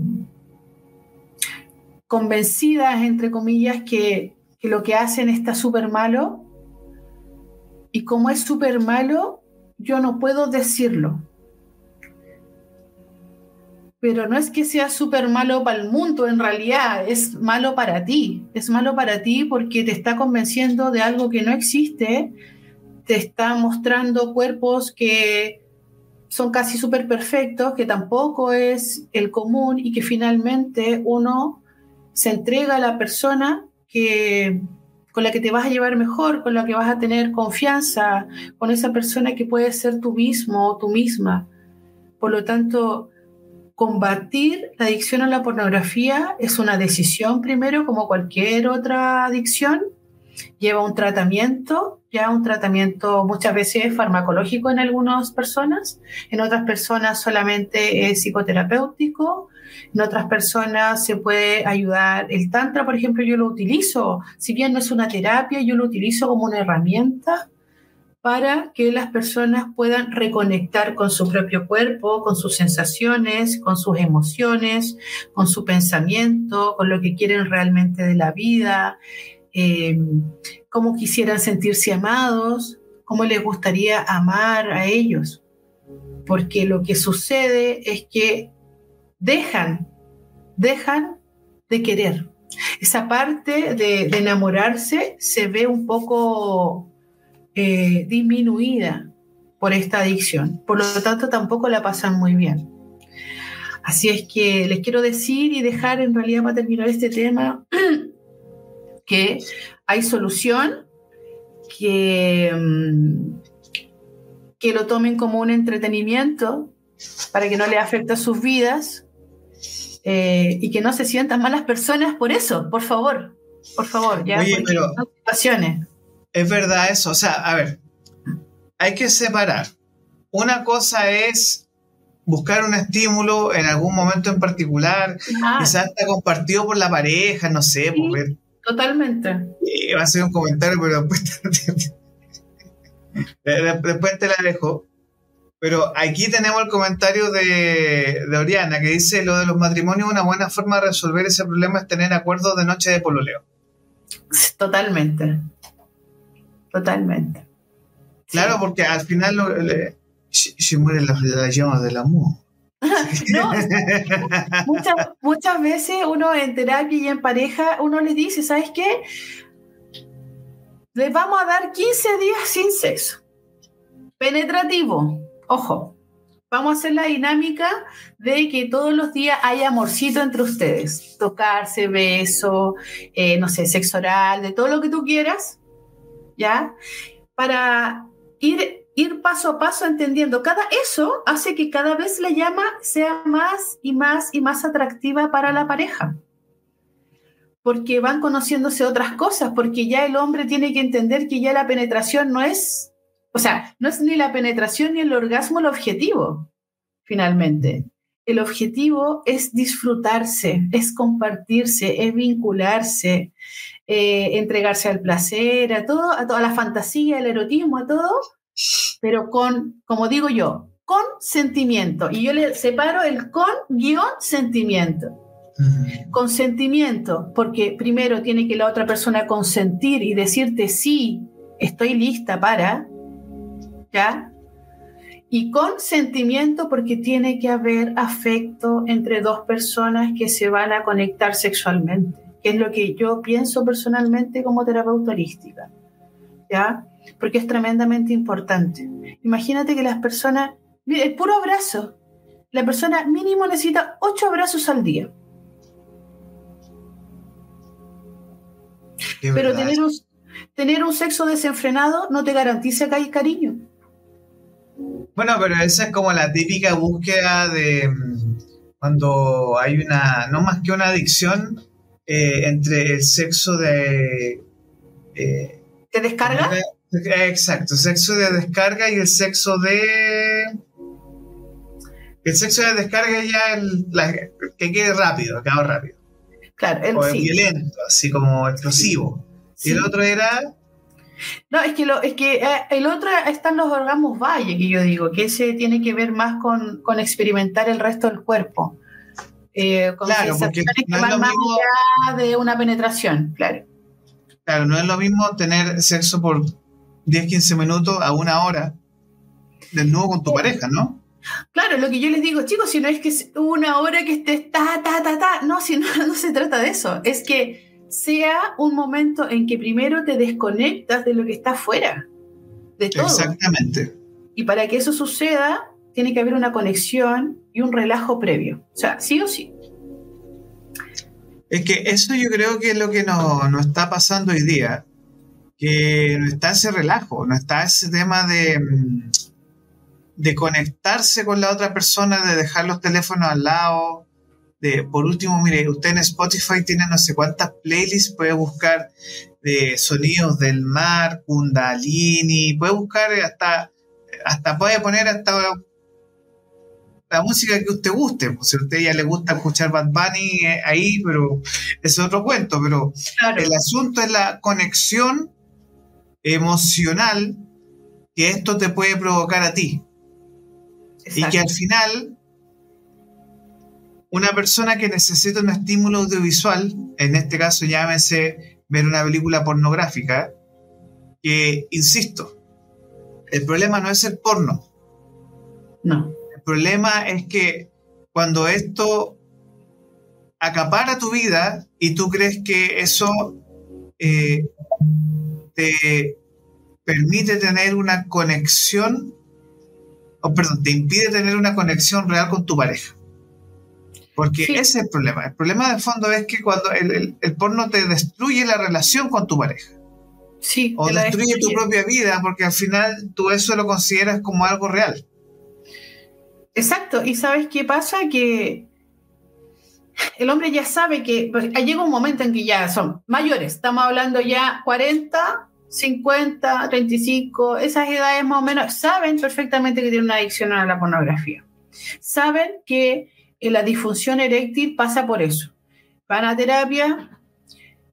convencidas, entre comillas, que, que lo que hacen está súper malo. Y como es súper malo, yo no puedo decirlo. Pero no es que sea súper malo para el mundo, en realidad es malo para ti. Es malo para ti porque te está convenciendo de algo que no existe te está mostrando cuerpos que son casi súper perfectos, que tampoco es el común y que finalmente uno se entrega a la persona que, con la que te vas a llevar mejor, con la que vas a tener confianza, con esa persona que puede ser tú mismo o tú misma. Por lo tanto, combatir la adicción a la pornografía es una decisión primero, como cualquier otra adicción. Lleva un tratamiento, ya un tratamiento muchas veces farmacológico en algunas personas, en otras personas solamente es psicoterapéutico, en otras personas se puede ayudar. El Tantra, por ejemplo, yo lo utilizo, si bien no es una terapia, yo lo utilizo como una herramienta para que las personas puedan reconectar con su propio cuerpo, con sus sensaciones, con sus emociones, con su pensamiento, con lo que quieren realmente de la vida, eh, cómo quisieran sentirse amados, cómo les gustaría amar a ellos. Porque lo que sucede es que dejan, dejan de querer. Esa parte de, de enamorarse se ve un poco eh, disminuida por esta adicción. Por lo tanto, tampoco la pasan muy bien. Así es que les quiero decir y dejar en realidad para terminar este tema que hay solución, que, mm, que lo tomen como un entretenimiento para que no le afecte a sus vidas eh, y que no se sientan malas personas por eso, por favor, por favor, ya. Oye, pero, es verdad eso. O sea, a ver, hay que separar. Una cosa es buscar un estímulo en algún momento en particular, ah. quizás está compartido por la pareja, no sé. Sí, totalmente. va a ser un comentario, pero después te, después te la dejo. Pero aquí tenemos el comentario de, de, Oriana que dice lo de los matrimonios, una buena forma de resolver ese problema es tener acuerdos de noche de pololeo. Totalmente. Totalmente. Claro, porque al final se, mueren las, llamas del amor. no, muchas, muchas veces uno en terapia y en pareja, uno les dice, ¿sabes qué? Les vamos a dar 15 días sin sexo. Penetrativo, ojo. Vamos a hacer la dinámica de que todos los días haya amorcito entre ustedes. Tocarse, beso, eh, no sé, sexo oral, de todo lo que tú quieras ¿ya? Para ir, ir paso a paso entendiendo. Cada, eso hace que cada vez la llama sea más y más y más atractiva para la pareja. Porque van conociéndose otras cosas, porque ya el hombre tiene que entender que ya la penetración no es, o sea, no es ni la penetración ni el orgasmo el objetivo, finalmente. El objetivo es disfrutarse, es compartirse, es vincularse, eh, entregarse al placer, a todo, a toda la fantasía, el erotismo, a todo, pero con, como digo yo, con sentimiento. Y yo le separo el con guion sentimiento. Consentimiento, porque primero tiene que la otra persona consentir y decirte sí, estoy lista para, ¿ya? Y consentimiento porque tiene que haber afecto entre dos personas que se van a conectar sexualmente que es lo que yo pienso personalmente como terapeuta holística, ¿ya? Porque es tremendamente importante. Imagínate que las personas, mire, el puro abrazo, la persona mínimo necesita ocho abrazos al día. Pero tener un, tener un sexo desenfrenado no te garantiza que hay cariño. Bueno, pero esa es como la típica búsqueda de mm, cuando hay una, no más que una adicción, eh, entre el sexo de... Eh, ¿De descarga? exacto, sexo de descarga y el sexo de... El sexo de descarga ya el, que quede rápido, que rápido. Claro, el, o violento, así como explosivo. Y el otro era no, es que, lo, es que eh, el otro están los orgasmos valle, que yo digo, que ese tiene que ver más con, con experimentar el resto del cuerpo. Eh, claro, porque no es lo más allá de una penetración, claro. Claro, no es lo mismo tener sexo por 10, 15 minutos a una hora nuevo con tu pareja, ¿no? Claro, lo que yo les digo, chicos, si no es que es una hora que estés ta, ta, ta, ta, no, si no, no se trata de eso, es que sea un momento en que primero te desconectas de lo que está afuera, de todo. Exactamente. Y para que eso suceda, tiene que haber una conexión y un relajo previo. O sea, sí o sí. Es que eso yo creo que es lo que nos, está pasando hoy día, que no está ese relajo, no está ese tema de, de conectarse con la otra persona, de dejar los teléfonos al lado. De, por último, mire, usted en Spotify tiene no sé cuántas playlists, puede buscar de sonidos del mar, kundalini, puede buscar hasta, hasta puede poner hasta la música que usted guste. Pues, si a usted ya le gusta escuchar Bad Bunny eh, ahí, pero es otro cuento. Pero el asunto es la conexión emocional que esto te puede provocar a ti. Y que al final, una persona que necesita un estímulo audiovisual, en este caso llámese ver una película pornográfica, que, insisto, el problema no es el porno. No. El problema es que cuando esto acapara tu vida y tú crees que eso eh, te permite tener una conexión, o perdón, te impide tener una conexión real con tu pareja. Porque ese es el problema. El problema de fondo es que cuando el, porno te destruye la relación con tu pareja. Sí, o destruye, tu propia vida, porque al final tú eso lo consideras como algo real. Exacto. ¿Y sabes qué pasa? Que el hombre ya sabe que pues, llega un momento en que ya son mayores. Estamos hablando ya 40, 50, 35, esas edades más o menos, saben perfectamente que tienen una adicción a la pornografía. Saben que la disfunción eréctil pasa por eso. Van a terapia,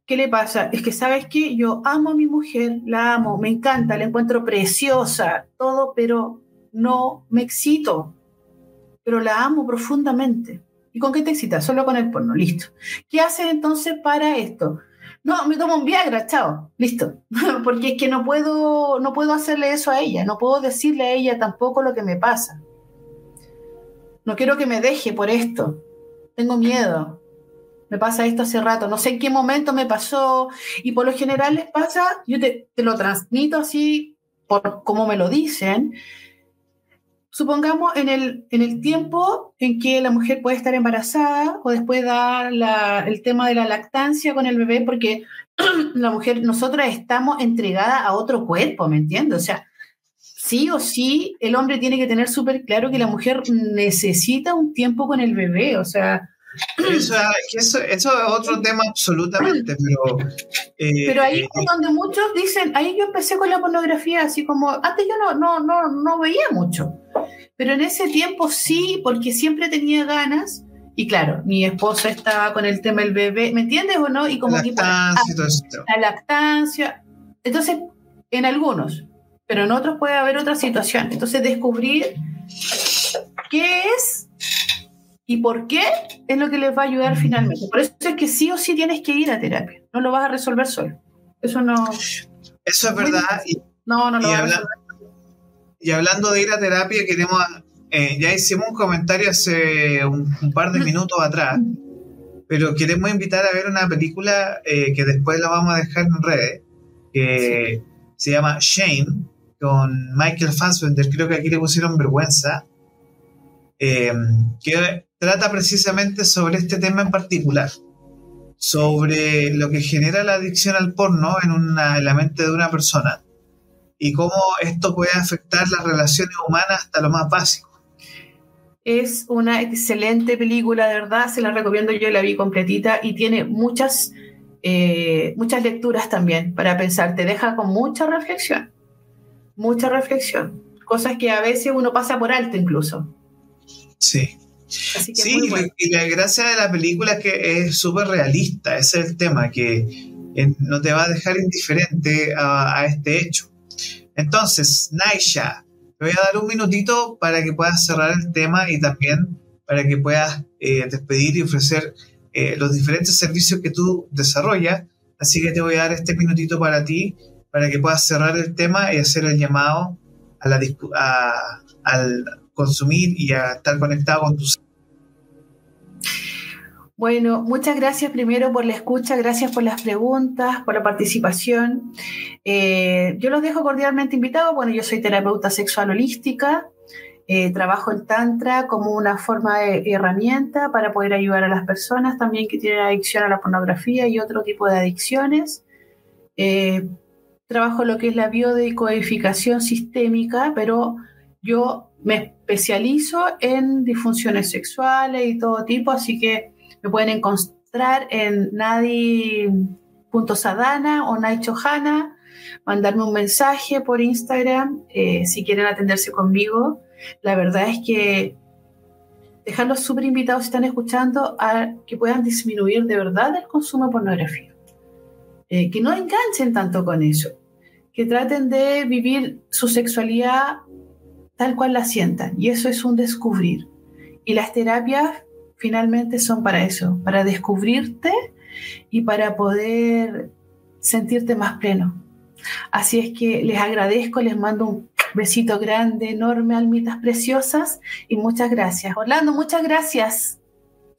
¿qué le pasa? Es que, ¿sabes qué? Yo amo a mi mujer, la amo, me encanta, la encuentro preciosa, todo, pero no me excito, pero la amo profundamente. ¿Y con qué te excitas? Solo con el porno, listo. ¿Qué haces entonces para esto? no, me tomo un Viagra, chao, listo. Porque es que no puedo, no puedo hacerle eso a ella, no puedo decirle a ella tampoco lo que me pasa. No quiero que me deje por esto. Tengo miedo. Me pasa esto hace rato, no sé en qué momento me pasó y por lo general les pasa, yo te, lo transmito así por como me lo dicen, supongamos en el, en el tiempo en que la mujer puede estar embarazada o después dar el tema de la lactancia con el bebé, porque la mujer, nosotras estamos entregadas a otro cuerpo, ¿me entiendes? O sea, sí o sí, el hombre tiene que tener súper claro que la mujer necesita un tiempo con el bebé, o sea... Eso, eso, es otro tema absolutamente, pero... Eh, pero ahí es eh, donde muchos dicen, ahí yo empecé con la pornografía, así como, antes yo no, no, no, no veía mucho. Pero en ese tiempo sí, porque siempre tenía ganas. Y claro, mi esposa estaba con el tema del bebé, ¿me entiendes o no? Y como la lactancia, La lactancia. Entonces, en algunos, pero en otros puede haber otra situación. Entonces, descubrir qué es y por qué es lo que les va a ayudar finalmente. Por eso es que sí o sí tienes que ir a terapia. No lo vas a resolver solo. Eso no. Eso es verdad. no, no lo vas a resolver y hablando de ir a terapia, queremos, eh, ya hicimos un comentario hace un, par de minutos atrás, pero queremos invitar a ver una película eh, que después la vamos a dejar en redes, que se llama Shame, con Michael Fassbender, creo que aquí le pusieron vergüenza, eh, que trata precisamente sobre este tema en particular, sobre lo que genera la adicción al porno en, una, en la mente de una persona y cómo esto puede afectar las relaciones humanas hasta lo más básico. Es una excelente película, de verdad, se la recomiendo yo, la vi completita y tiene muchas, eh, muchas lecturas también para pensar, te deja con mucha reflexión, mucha reflexión, cosas que a veces uno pasa por alto incluso. Sí. sí, y la gracia de la película es que es súper realista, ese es el tema, que eh, no te va a dejar indiferente a este hecho. Entonces, Naisha, te voy a dar un minutito para que puedas cerrar el tema y también para que puedas eh, despedir y ofrecer eh, los diferentes servicios que tú desarrollas. Así que te voy a dar este minutito para ti, para que puedas cerrar el tema y hacer el llamado al consumir y a estar conectado con tus bueno, muchas gracias primero por la escucha, gracias por las preguntas, por la participación. Eh, yo los dejo cordialmente invitados. Bueno, yo soy terapeuta sexual holística, eh, trabajo en Tantra como una forma de herramienta para poder ayudar a las personas también que tienen adicción a la pornografía y otro tipo de adicciones. Eh, trabajo lo que es la biodecodificación sistémica, pero yo me especializo en disfunciones sexuales y todo tipo, así que me pueden encontrar en nadi.sadana o naichohana, mandarme un mensaje por Instagram eh, si quieren atenderse conmigo. La verdad es que dejarlos súper invitados si están escuchando a que puedan disminuir de verdad el consumo de pornografía. Eh, que no enganchen tanto con eso, que traten de vivir su sexualidad tal cual la sientan. Y eso es un descubrir. Y las terapias finalmente son para eso, para descubrirte y para poder sentirte más pleno. Así es que les agradezco, les mando un besito grande, enorme, almitas preciosas y muchas gracias. Orlando, muchas gracias.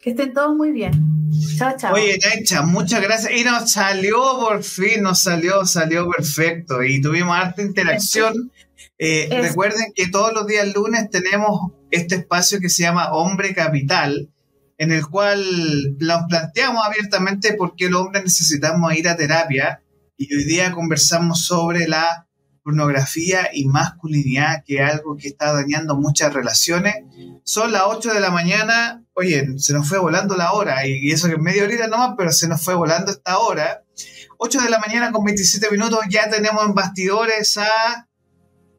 Que estén todos muy bien. Chao, chao. Oye, Naicha, muchas gracias. Y nos salió por fin, nos salió, salió perfecto. Y tuvimos harta interacción. Eh, recuerden que todos los días lunes tenemos este espacio que se llama Hombre Capital, en el cual nos planteamos abiertamente por qué los hombres necesitamos ir a terapia. Y hoy día conversamos sobre la pornografía y masculinidad, que es algo que está dañando muchas relaciones. Son las 8 de la mañana, oye, se nos fue volando la hora, y eso que es media horita nomás, pero se nos fue volando esta hora. 8 de la mañana con 27 minutos, ya tenemos en bastidores a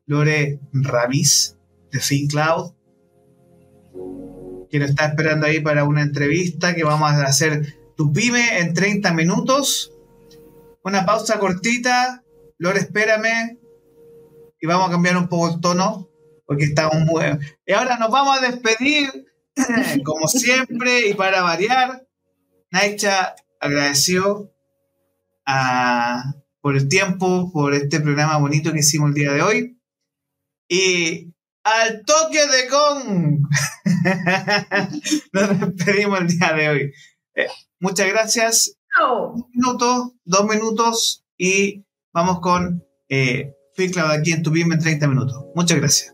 Lore Ramis de FinCloud, que nos está esperando ahí para una entrevista que vamos a hacer tu pyme en 30 minutos. Una pausa cortita. Lore, espérame. Y vamos a cambiar un poco el tono, porque estamos muy... Y ahora nos vamos a despedir, como siempre, y para variar, Naicha agradeció a, por el tiempo, por este programa bonito que hicimos el día de hoy. Y al toque de con nos despedimos el día de hoy. Eh, muchas gracias. Un minuto, dos minutos y vamos con eh, aquí en tu en 30 minutos. Muchas gracias.